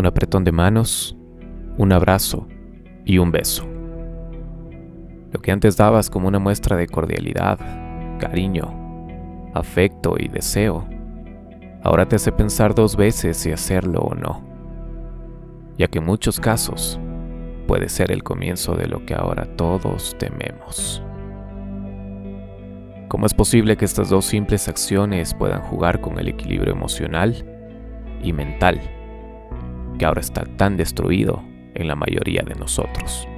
un apretón de manos, un abrazo y un beso. Lo que antes dabas como una muestra de cordialidad, cariño, afecto y deseo, ahora te hace pensar dos veces si hacerlo o no, ya que en muchos casos puede ser el comienzo de lo que ahora todos tememos. ¿Cómo es posible que estas dos simples acciones puedan jugar con el equilibrio emocional y mental que ahora está tan destruido en la mayoría de nosotros?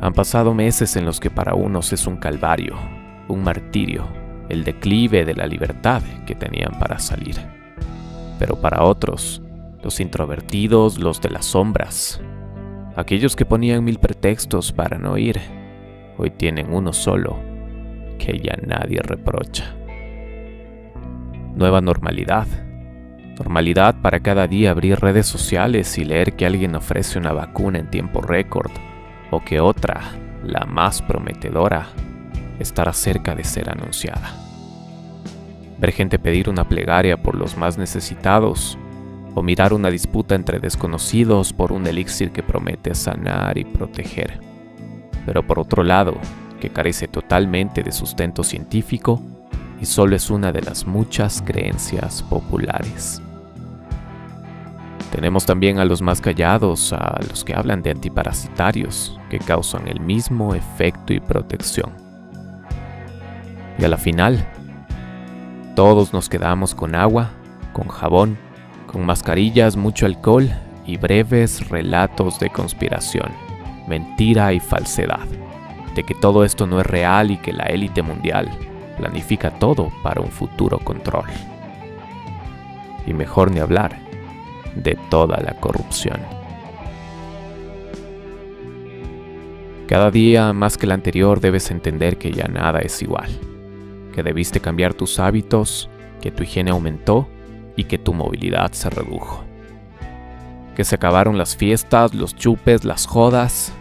Han pasado meses en los que para unos es un calvario, un martirio, el declive de la libertad que tenían para salir. Pero para otros, los introvertidos, los de las sombras, aquellos que ponían mil pretextos para no ir, hoy tienen uno solo que ya nadie reprocha. Nueva normalidad. Normalidad para cada día abrir redes sociales y leer que alguien ofrece una vacuna en tiempo récord o que otra, la más prometedora, estará cerca de ser anunciada. Ver gente pedir una plegaria por los más necesitados o mirar una disputa entre desconocidos por un elixir que promete sanar y proteger. Pero por otro lado, que carece totalmente de sustento científico y solo es una de las muchas creencias populares. Tenemos también a los más callados, a los que hablan de antiparasitarios, que causan el mismo efecto y protección. Y a la final, todos nos quedamos con agua, con jabón, con mascarillas, mucho alcohol y breves relatos de conspiración, mentira y falsedad de que todo esto no es real y que la élite mundial planifica todo para un futuro control. Y mejor ni hablar de toda la corrupción. Cada día más que el anterior debes entender que ya nada es igual, que debiste cambiar tus hábitos, que tu higiene aumentó y que tu movilidad se redujo. Que se acabaron las fiestas, los chupes, las jodas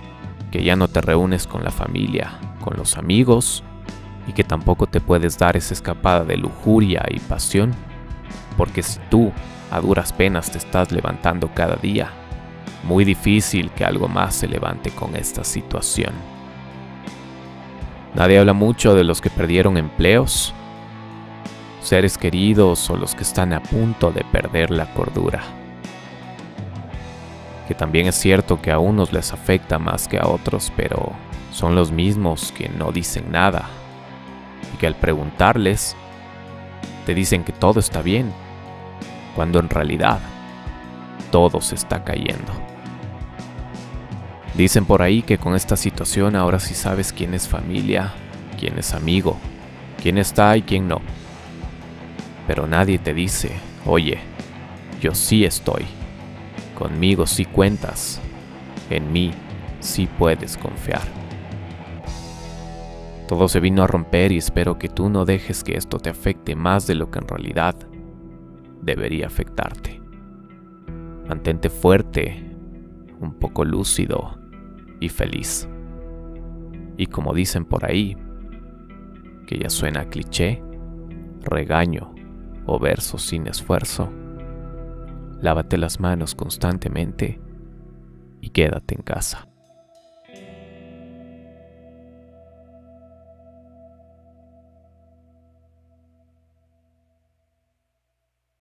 que ya no te reúnes con la familia, con los amigos, y que tampoco te puedes dar esa escapada de lujuria y pasión, porque si tú a duras penas te estás levantando cada día, muy difícil que algo más se levante con esta situación. Nadie habla mucho de los que perdieron empleos, seres queridos o los que están a punto de perder la cordura que también es cierto que a unos les afecta más que a otros, pero son los mismos que no dicen nada y que al preguntarles te dicen que todo está bien, cuando en realidad todo se está cayendo. Dicen por ahí que con esta situación ahora sí sabes quién es familia, quién es amigo, quién está y quién no. Pero nadie te dice, oye, yo sí estoy. Conmigo sí cuentas. En mí sí puedes confiar. Todo se vino a romper y espero que tú no dejes que esto te afecte más de lo que en realidad debería afectarte. Mantente fuerte, un poco lúcido y feliz. Y como dicen por ahí, que ya suena cliché, regaño o verso sin esfuerzo, lávate las manos constantemente y quédate en casa.